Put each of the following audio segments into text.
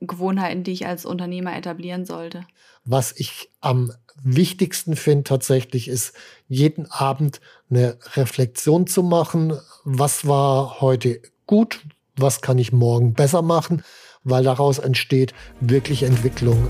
Gewohnheiten, die ich als Unternehmer etablieren sollte? Was ich am wichtigsten finde tatsächlich ist, jeden Abend eine Reflexion zu machen. Was war heute gut? Was kann ich morgen besser machen? Weil daraus entsteht wirklich Entwicklung.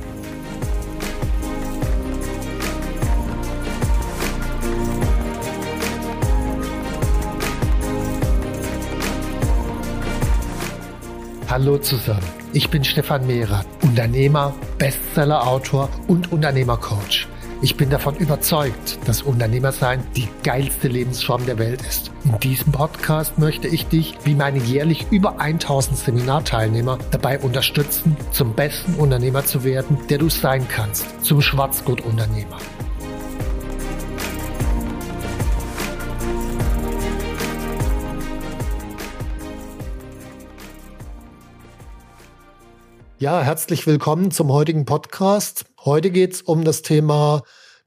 Hallo zusammen, ich bin Stefan Mehrer, Unternehmer, Bestseller-Autor und Unternehmercoach. Ich bin davon überzeugt, dass Unternehmersein die geilste Lebensform der Welt ist. In diesem Podcast möchte ich dich, wie meine jährlich über 1000 Seminarteilnehmer, dabei unterstützen, zum besten Unternehmer zu werden, der du sein kannst, zum Schwarzgurt-Unternehmer. Ja, herzlich willkommen zum heutigen Podcast. Heute geht es um das Thema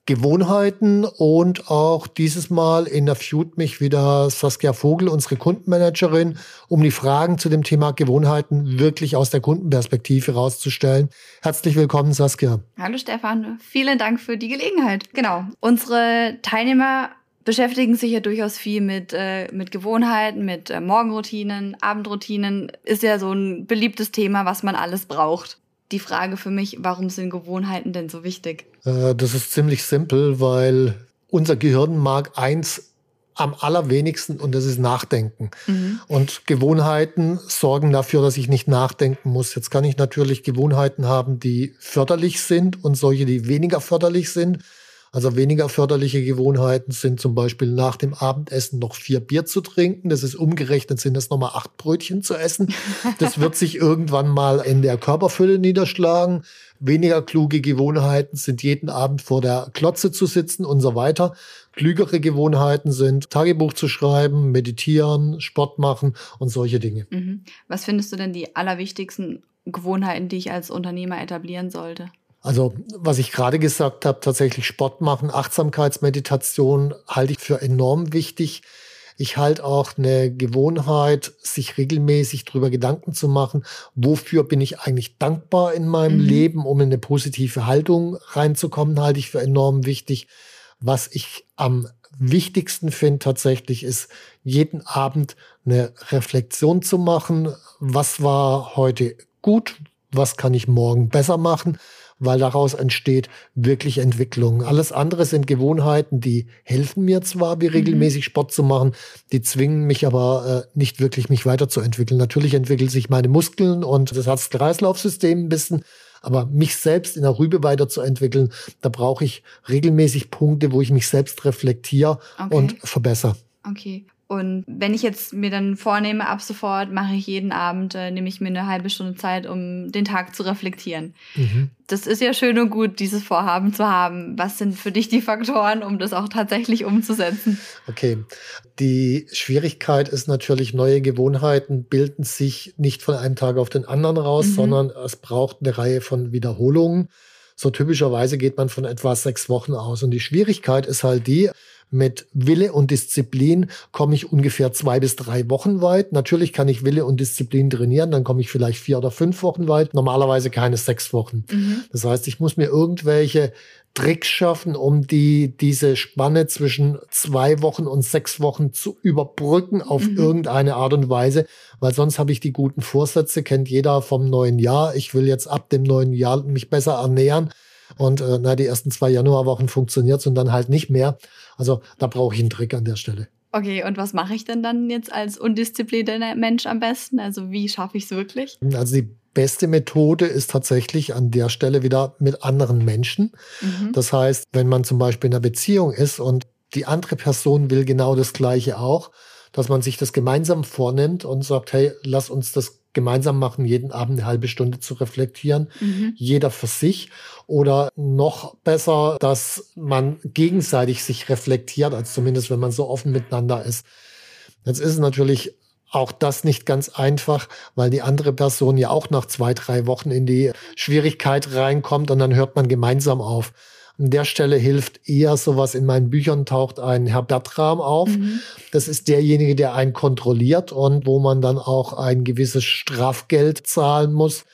Gewohnheiten und auch dieses Mal interviewt mich wieder Saskia Vogel, unsere Kundenmanagerin, um die Fragen zu dem Thema Gewohnheiten wirklich aus der Kundenperspektive herauszustellen. Herzlich willkommen, Saskia. Hallo Stefan, vielen Dank für die Gelegenheit. Genau, unsere Teilnehmer beschäftigen sich ja durchaus viel mit, äh, mit Gewohnheiten, mit äh, Morgenroutinen, Abendroutinen. Ist ja so ein beliebtes Thema, was man alles braucht. Die Frage für mich, warum sind Gewohnheiten denn so wichtig? Äh, das ist ziemlich simpel, weil unser Gehirn mag eins am allerwenigsten und das ist Nachdenken. Mhm. Und Gewohnheiten sorgen dafür, dass ich nicht nachdenken muss. Jetzt kann ich natürlich Gewohnheiten haben, die förderlich sind und solche, die weniger förderlich sind. Also weniger förderliche Gewohnheiten sind zum Beispiel nach dem Abendessen noch vier Bier zu trinken. Das ist umgerechnet, sind das nochmal acht Brötchen zu essen. Das wird sich irgendwann mal in der Körperfülle niederschlagen. Weniger kluge Gewohnheiten sind jeden Abend vor der Klotze zu sitzen und so weiter. Klügere Gewohnheiten sind Tagebuch zu schreiben, meditieren, Sport machen und solche Dinge. Mhm. Was findest du denn die allerwichtigsten Gewohnheiten, die ich als Unternehmer etablieren sollte? Also, was ich gerade gesagt habe, tatsächlich Sport machen, Achtsamkeitsmeditation halte ich für enorm wichtig. Ich halte auch eine Gewohnheit, sich regelmäßig darüber Gedanken zu machen, wofür bin ich eigentlich dankbar in meinem mhm. Leben, um in eine positive Haltung reinzukommen, halte ich für enorm wichtig. Was ich am wichtigsten finde tatsächlich ist, jeden Abend eine Reflexion zu machen. Was war heute gut? Was kann ich morgen besser machen? Weil daraus entsteht wirklich Entwicklung. Alles andere sind Gewohnheiten, die helfen mir zwar, wie mhm. regelmäßig Sport zu machen, die zwingen mich aber äh, nicht wirklich, mich weiterzuentwickeln. Natürlich entwickeln sich meine Muskeln und das Herz-Kreislauf-System ein bisschen, aber mich selbst in der Rübe weiterzuentwickeln, da brauche ich regelmäßig Punkte, wo ich mich selbst reflektiere okay. und verbessere. Okay. Und wenn ich jetzt mir dann vornehme, ab sofort mache ich jeden Abend, äh, nehme ich mir eine halbe Stunde Zeit, um den Tag zu reflektieren. Mhm. Das ist ja schön und gut, dieses Vorhaben zu haben. Was sind für dich die Faktoren, um das auch tatsächlich umzusetzen? Okay. Die Schwierigkeit ist natürlich, neue Gewohnheiten bilden sich nicht von einem Tag auf den anderen raus, mhm. sondern es braucht eine Reihe von Wiederholungen. So typischerweise geht man von etwa sechs Wochen aus. Und die Schwierigkeit ist halt die, mit Wille und Disziplin komme ich ungefähr zwei bis drei Wochen weit. Natürlich kann ich Wille und Disziplin trainieren, dann komme ich vielleicht vier oder fünf Wochen weit. Normalerweise keine sechs Wochen. Mhm. Das heißt, ich muss mir irgendwelche Tricks schaffen, um die, diese Spanne zwischen zwei Wochen und sechs Wochen zu überbrücken auf mhm. irgendeine Art und Weise, weil sonst habe ich die guten Vorsätze, kennt jeder vom neuen Jahr. Ich will jetzt ab dem neuen Jahr mich besser ernähren. Und äh, na, die ersten zwei Januarwochen funktioniert und dann halt nicht mehr. Also da brauche ich einen Trick an der Stelle. Okay, und was mache ich denn dann jetzt als undisziplinierter Mensch am besten? Also wie schaffe ich es wirklich? Also die beste Methode ist tatsächlich an der Stelle wieder mit anderen Menschen. Mhm. Das heißt, wenn man zum Beispiel in einer Beziehung ist und die andere Person will genau das Gleiche auch, dass man sich das gemeinsam vornimmt und sagt, hey, lass uns das gemeinsam machen, jeden Abend eine halbe Stunde zu reflektieren, mhm. jeder für sich. Oder noch besser, dass man gegenseitig sich reflektiert, als zumindest wenn man so offen miteinander ist. Jetzt ist es natürlich auch das nicht ganz einfach, weil die andere Person ja auch nach zwei, drei Wochen in die Schwierigkeit reinkommt und dann hört man gemeinsam auf. An der Stelle hilft eher sowas in meinen Büchern taucht ein Herr Bertram auf. Mhm. Das ist derjenige, der einen kontrolliert und wo man dann auch ein gewisses Strafgeld zahlen muss.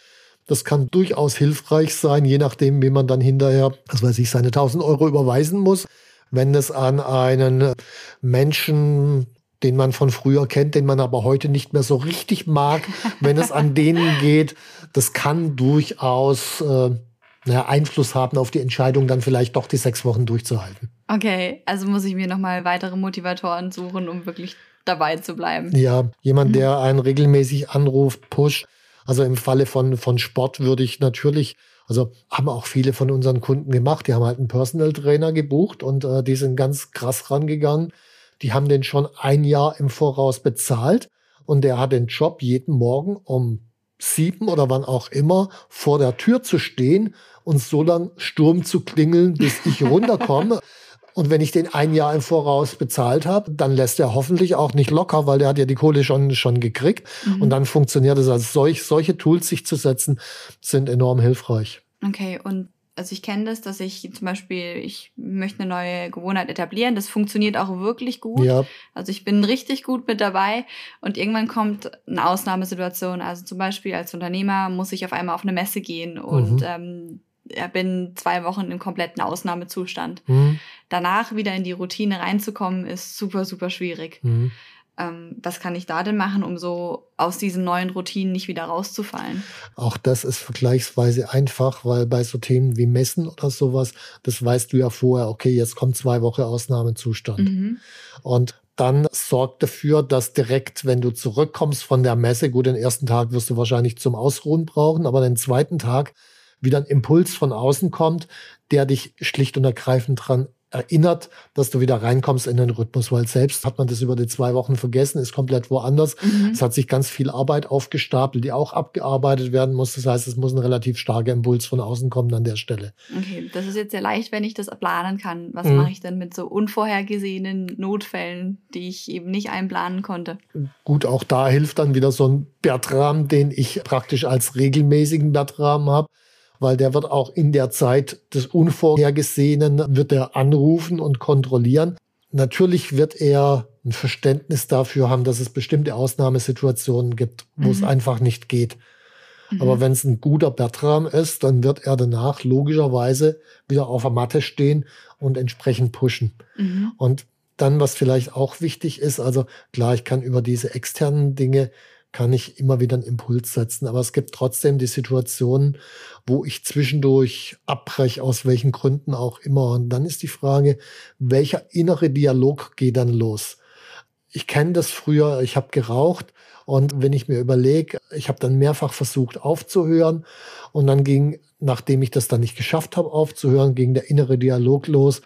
Das kann durchaus hilfreich sein, je nachdem, wie man dann hinterher, was weiß ich, seine 1000 Euro überweisen muss. Wenn es an einen Menschen den man von früher kennt, den man aber heute nicht mehr so richtig mag, wenn es an denen geht, das kann durchaus äh, naja, Einfluss haben auf die Entscheidung, dann vielleicht doch die sechs Wochen durchzuhalten. Okay, also muss ich mir nochmal weitere Motivatoren suchen, um wirklich dabei zu bleiben. Ja, jemand, der mhm. einen regelmäßig anruft, pusht. Also im Falle von, von Sport würde ich natürlich, also haben auch viele von unseren Kunden gemacht, die haben halt einen Personal Trainer gebucht und äh, die sind ganz krass rangegangen. Die haben den schon ein Jahr im Voraus bezahlt und der hat den Job jeden Morgen um sieben oder wann auch immer vor der Tür zu stehen und so lang Sturm zu klingeln, bis ich runterkomme. Und wenn ich den ein Jahr im Voraus bezahlt habe, dann lässt er hoffentlich auch nicht locker, weil der hat ja die Kohle schon, schon gekriegt. Mhm. Und dann funktioniert es. Also solch, solche Tools sich zu setzen, sind enorm hilfreich. Okay, und also ich kenne das, dass ich zum Beispiel, ich möchte eine neue Gewohnheit etablieren. Das funktioniert auch wirklich gut. Ja. Also ich bin richtig gut mit dabei und irgendwann kommt eine Ausnahmesituation. Also zum Beispiel als Unternehmer muss ich auf einmal auf eine Messe gehen und mhm. ähm, bin zwei Wochen im kompletten Ausnahmezustand. Mhm. Danach wieder in die Routine reinzukommen, ist super, super schwierig. Mhm ähm, was kann ich da denn machen, um so aus diesen neuen Routinen nicht wieder rauszufallen? Auch das ist vergleichsweise einfach, weil bei so Themen wie Messen oder sowas, das weißt du ja vorher, okay, jetzt kommt zwei Wochen Ausnahmezustand. Mhm. Und dann sorgt dafür, dass direkt, wenn du zurückkommst von der Messe, gut, den ersten Tag wirst du wahrscheinlich zum Ausruhen brauchen, aber den zweiten Tag wieder ein Impuls von außen kommt, der dich schlicht und ergreifend dran erinnert, dass du wieder reinkommst in den Rhythmus, weil selbst hat man das über die zwei Wochen vergessen, ist komplett woanders. Mhm. Es hat sich ganz viel Arbeit aufgestapelt, die auch abgearbeitet werden muss. Das heißt, es muss ein relativ starker Impuls von außen kommen an der Stelle. Okay, das ist jetzt sehr leicht, wenn ich das planen kann. Was mhm. mache ich denn mit so unvorhergesehenen Notfällen, die ich eben nicht einplanen konnte? Gut, auch da hilft dann wieder so ein Bertram, den ich praktisch als regelmäßigen Bertram habe weil der wird auch in der Zeit des Unvorhergesehenen, wird er anrufen und kontrollieren. Natürlich wird er ein Verständnis dafür haben, dass es bestimmte Ausnahmesituationen gibt, wo mhm. es einfach nicht geht. Mhm. Aber wenn es ein guter Bertram ist, dann wird er danach logischerweise wieder auf der Matte stehen und entsprechend pushen. Mhm. Und dann, was vielleicht auch wichtig ist, also klar, ich kann über diese externen Dinge kann ich immer wieder einen Impuls setzen. Aber es gibt trotzdem die Situationen, wo ich zwischendurch abbreche, aus welchen Gründen auch immer. Und dann ist die Frage, welcher innere Dialog geht dann los? Ich kenne das früher, ich habe geraucht und wenn ich mir überlege, ich habe dann mehrfach versucht aufzuhören und dann ging, nachdem ich das dann nicht geschafft habe aufzuhören, ging der innere Dialog los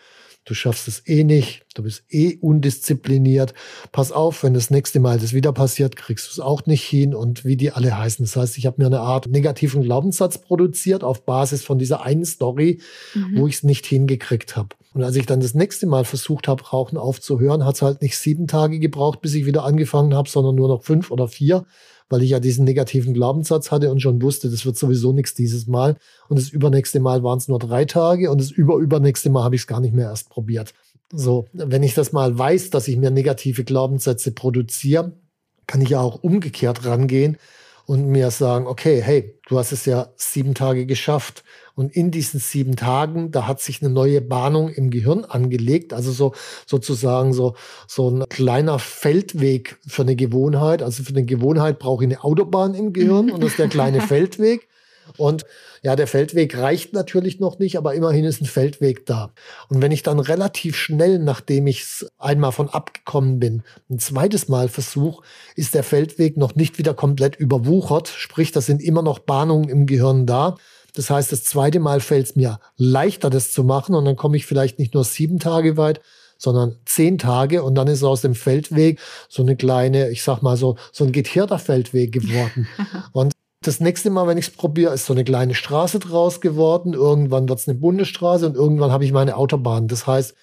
du schaffst es eh nicht, du bist eh undiszipliniert. Pass auf, wenn das nächste Mal das wieder passiert, kriegst du es auch nicht hin und wie die alle heißen. Das heißt, ich habe mir eine Art negativen Glaubenssatz produziert auf Basis von dieser einen Story, mhm. wo ich es nicht hingekriegt habe. Und als ich dann das nächste Mal versucht habe, Rauchen aufzuhören, hat es halt nicht sieben Tage gebraucht, bis ich wieder angefangen habe, sondern nur noch fünf oder vier weil ich ja diesen negativen Glaubenssatz hatte und schon wusste, das wird sowieso nichts dieses Mal. Und das übernächste Mal waren es nur drei Tage und das überübernächste Mal habe ich es gar nicht mehr erst probiert. So, wenn ich das mal weiß, dass ich mir negative Glaubenssätze produziere, kann ich ja auch umgekehrt rangehen und mir sagen, okay, hey, du hast es ja sieben Tage geschafft. Und in diesen sieben Tagen, da hat sich eine neue Bahnung im Gehirn angelegt, also so sozusagen so, so ein kleiner Feldweg für eine Gewohnheit. Also für eine Gewohnheit brauche ich eine Autobahn im Gehirn und das ist der kleine Feldweg. Und ja, der Feldweg reicht natürlich noch nicht, aber immerhin ist ein Feldweg da. Und wenn ich dann relativ schnell, nachdem ich einmal von abgekommen bin, ein zweites Mal versuche, ist der Feldweg noch nicht wieder komplett überwuchert. Sprich, da sind immer noch Bahnungen im Gehirn da. Das heißt, das zweite Mal fällt es mir leichter, das zu machen. Und dann komme ich vielleicht nicht nur sieben Tage weit, sondern zehn Tage und dann ist aus dem Feldweg so eine kleine, ich sag mal so, so ein geteerter Feldweg geworden. und das nächste Mal, wenn ich es probiere, ist so eine kleine Straße draus geworden. Irgendwann wird es eine Bundesstraße und irgendwann habe ich meine Autobahn. Das heißt,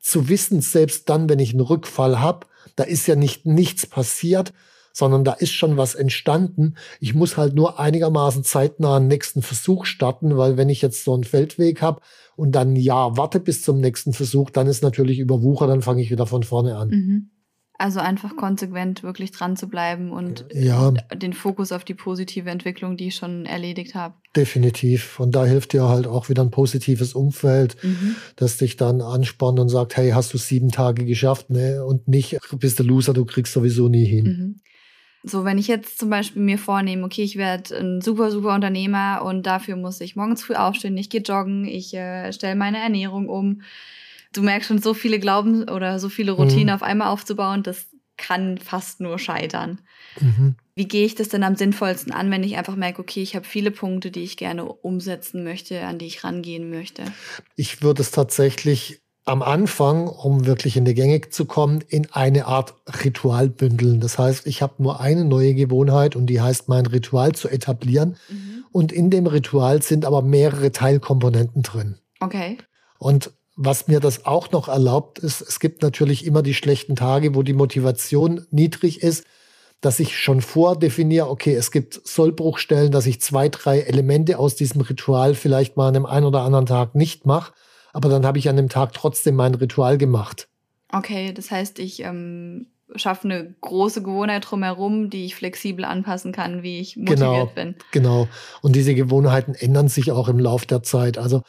zu wissen, selbst dann, wenn ich einen Rückfall habe, da ist ja nicht nichts passiert, sondern da ist schon was entstanden. Ich muss halt nur einigermaßen zeitnah einen nächsten Versuch starten, weil wenn ich jetzt so einen Feldweg habe und dann ein Jahr warte bis zum nächsten Versuch, dann ist natürlich überwucher, dann fange ich wieder von vorne an. Mhm. Also einfach konsequent wirklich dran zu bleiben und ja. den Fokus auf die positive Entwicklung, die ich schon erledigt habe. Definitiv. Und da hilft dir halt auch wieder ein positives Umfeld, mhm. das dich dann anspornt und sagt, hey, hast du sieben Tage geschafft, ne? Und nicht, bist du Loser, du kriegst sowieso nie hin. Mhm. So, wenn ich jetzt zum Beispiel mir vornehme, okay, ich werde ein super, super Unternehmer und dafür muss ich morgens früh aufstehen, ich gehe joggen, ich äh, stelle meine Ernährung um, du merkst schon, so viele Glauben oder so viele Routinen mhm. auf einmal aufzubauen, das kann fast nur scheitern. Mhm. Wie gehe ich das denn am sinnvollsten an, wenn ich einfach merke, okay, ich habe viele Punkte, die ich gerne umsetzen möchte, an die ich rangehen möchte? Ich würde es tatsächlich am Anfang, um wirklich in die Gänge zu kommen, in eine Art Ritual bündeln. Das heißt, ich habe nur eine neue Gewohnheit und die heißt, mein Ritual zu etablieren. Mhm. Und in dem Ritual sind aber mehrere Teilkomponenten drin. Okay. Und was mir das auch noch erlaubt ist, es gibt natürlich immer die schlechten Tage, wo die Motivation niedrig ist, dass ich schon vordefiniere, okay, es gibt Sollbruchstellen, dass ich zwei, drei Elemente aus diesem Ritual vielleicht mal an einem einen oder anderen Tag nicht mache, aber dann habe ich an dem Tag trotzdem mein Ritual gemacht. Okay, das heißt, ich ähm, schaffe eine große Gewohnheit drumherum, die ich flexibel anpassen kann, wie ich motiviert genau, bin. Genau. Und diese Gewohnheiten ändern sich auch im Laufe der Zeit. Also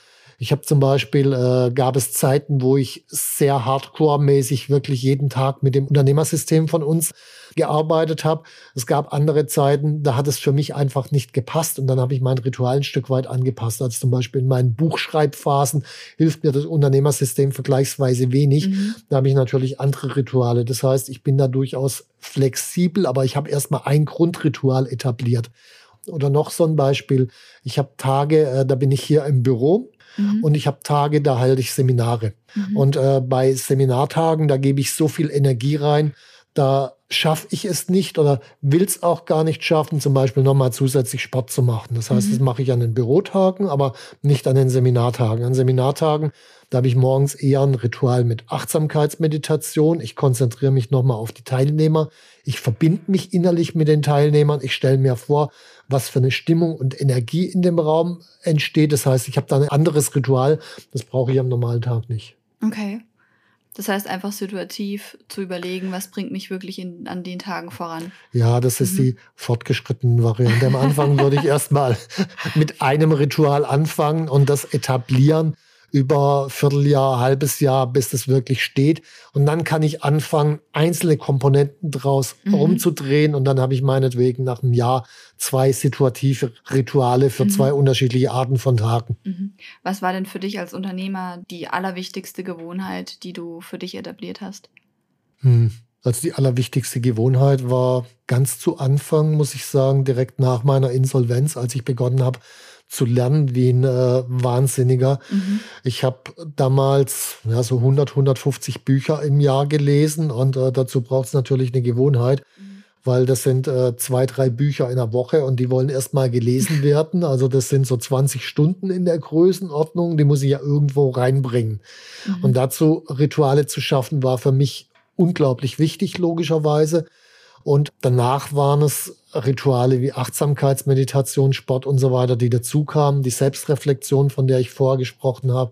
ich habe zum Beispiel, äh, gab es Zeiten, wo ich sehr hardcore-mäßig wirklich jeden Tag mit dem Unternehmersystem von uns gearbeitet habe. Es gab andere Zeiten, da hat es für mich einfach nicht gepasst und dann habe ich mein Ritual ein Stück weit angepasst. Also zum Beispiel in meinen Buchschreibphasen hilft mir das Unternehmersystem vergleichsweise wenig. Mhm. Da habe ich natürlich andere Rituale. Das heißt, ich bin da durchaus flexibel, aber ich habe erstmal ein Grundritual etabliert. Oder noch so ein Beispiel. Ich habe Tage, äh, da bin ich hier im Büro Mhm. Und ich habe Tage, da halte ich Seminare. Mhm. Und äh, bei Seminartagen, da gebe ich so viel Energie rein, da schaffe ich es nicht oder will es auch gar nicht schaffen, zum Beispiel nochmal zusätzlich Sport zu machen. Das heißt, mhm. das mache ich an den Bürotagen, aber nicht an den Seminartagen. An Seminartagen, da habe ich morgens eher ein Ritual mit Achtsamkeitsmeditation. Ich konzentriere mich nochmal auf die Teilnehmer. Ich verbinde mich innerlich mit den Teilnehmern. Ich stelle mir vor, was für eine Stimmung und Energie in dem Raum entsteht. Das heißt, ich habe da ein anderes Ritual. Das brauche ich am normalen Tag nicht. Okay. Das heißt, einfach situativ zu überlegen, was bringt mich wirklich in, an den Tagen voran. Ja, das ist mhm. die fortgeschrittene Variante. Am Anfang würde ich erstmal mit einem Ritual anfangen und das etablieren über Vierteljahr, halbes Jahr, bis das wirklich steht. Und dann kann ich anfangen, einzelne Komponenten draus mhm. rumzudrehen. Und dann habe ich meinetwegen nach einem Jahr zwei situative Rituale für mhm. zwei unterschiedliche Arten von Tagen. Mhm. Was war denn für dich als Unternehmer die allerwichtigste Gewohnheit, die du für dich etabliert hast? Hm. Also die allerwichtigste Gewohnheit war ganz zu Anfang, muss ich sagen, direkt nach meiner Insolvenz, als ich begonnen habe, zu lernen wie ein äh, Wahnsinniger. Mhm. Ich habe damals ja, so 100, 150 Bücher im Jahr gelesen und äh, dazu braucht es natürlich eine Gewohnheit, mhm. weil das sind äh, zwei, drei Bücher in der Woche und die wollen erstmal gelesen werden. Also das sind so 20 Stunden in der Größenordnung, die muss ich ja irgendwo reinbringen. Mhm. Und dazu Rituale zu schaffen, war für mich unglaublich wichtig, logischerweise. Und danach waren es Rituale wie Achtsamkeitsmeditation, Sport und so weiter, die dazu kamen, die Selbstreflexion, von der ich vorher gesprochen habe.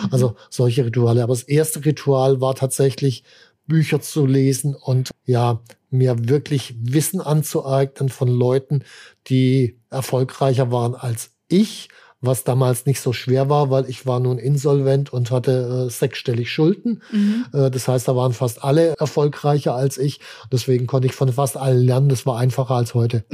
Mhm. Also solche Rituale. Aber das erste Ritual war tatsächlich, Bücher zu lesen und ja, mir wirklich Wissen anzueignen von Leuten, die erfolgreicher waren als ich was damals nicht so schwer war, weil ich war nun insolvent und hatte äh, sechsstellig Schulden. Mhm. Äh, das heißt, da waren fast alle erfolgreicher als ich. Deswegen konnte ich von fast allen lernen. Das war einfacher als heute.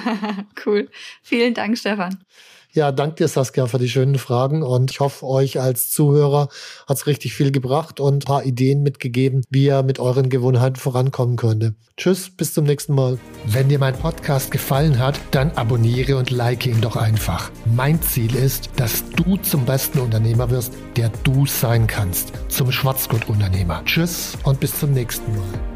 cool. Vielen Dank, Stefan. Ja, danke dir, Saskia, für die schönen Fragen und ich hoffe, euch als Zuhörer hat es richtig viel gebracht und ein paar Ideen mitgegeben, wie ihr mit euren Gewohnheiten vorankommen könnte. Tschüss, bis zum nächsten Mal. Wenn dir mein Podcast gefallen hat, dann abonniere und like ihn doch einfach. Mein Ziel ist, dass du zum besten Unternehmer wirst, der du sein kannst. Zum Schwarzgurt-Unternehmer. Tschüss und bis zum nächsten Mal.